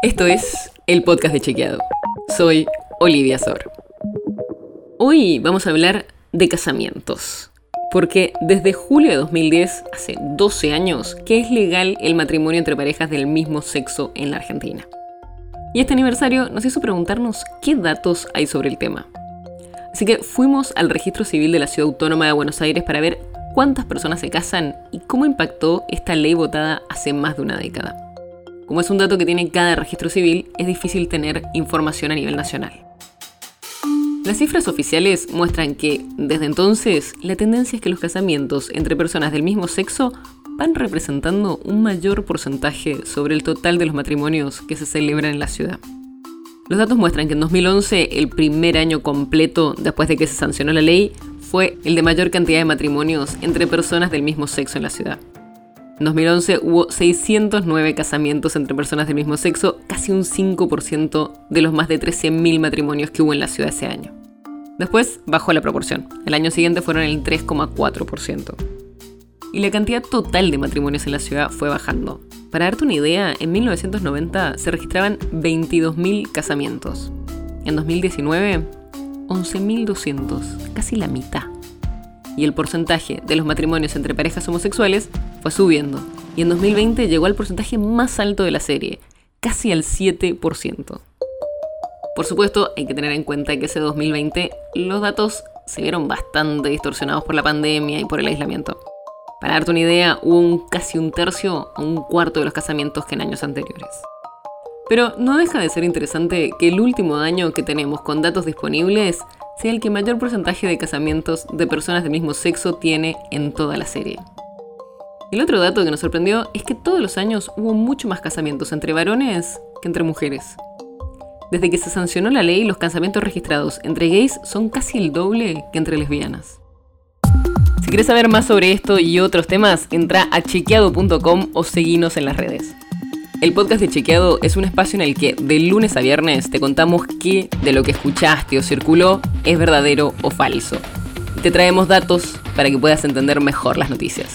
Esto es el podcast de Chequeado. Soy Olivia Sor. Hoy vamos a hablar de casamientos. Porque desde julio de 2010, hace 12 años, que es legal el matrimonio entre parejas del mismo sexo en la Argentina. Y este aniversario nos hizo preguntarnos qué datos hay sobre el tema. Así que fuimos al registro civil de la Ciudad Autónoma de Buenos Aires para ver cuántas personas se casan y cómo impactó esta ley votada hace más de una década. Como es un dato que tiene cada registro civil, es difícil tener información a nivel nacional. Las cifras oficiales muestran que, desde entonces, la tendencia es que los casamientos entre personas del mismo sexo van representando un mayor porcentaje sobre el total de los matrimonios que se celebran en la ciudad. Los datos muestran que en 2011, el primer año completo después de que se sancionó la ley, fue el de mayor cantidad de matrimonios entre personas del mismo sexo en la ciudad. En 2011 hubo 609 casamientos entre personas del mismo sexo, casi un 5% de los más de 13.000 matrimonios que hubo en la ciudad ese año. Después bajó la proporción. El año siguiente fueron el 3,4%. Y la cantidad total de matrimonios en la ciudad fue bajando. Para darte una idea, en 1990 se registraban 22.000 casamientos. En 2019, 11.200, casi la mitad y el porcentaje de los matrimonios entre parejas homosexuales fue subiendo, y en 2020 llegó al porcentaje más alto de la serie, casi al 7%. Por supuesto, hay que tener en cuenta que ese 2020 los datos se vieron bastante distorsionados por la pandemia y por el aislamiento. Para darte una idea, hubo un, casi un tercio o un cuarto de los casamientos que en años anteriores. Pero no deja de ser interesante que el último año que tenemos con datos disponibles sea el que mayor porcentaje de casamientos de personas del mismo sexo tiene en toda la serie. El otro dato que nos sorprendió es que todos los años hubo mucho más casamientos entre varones que entre mujeres. Desde que se sancionó la ley, los casamientos registrados entre gays son casi el doble que entre lesbianas. Si quieres saber más sobre esto y otros temas, entra a chequeado.com o seguinos en las redes. El podcast de Chequeado es un espacio en el que de lunes a viernes te contamos qué de lo que escuchaste o circuló es verdadero o falso. Te traemos datos para que puedas entender mejor las noticias.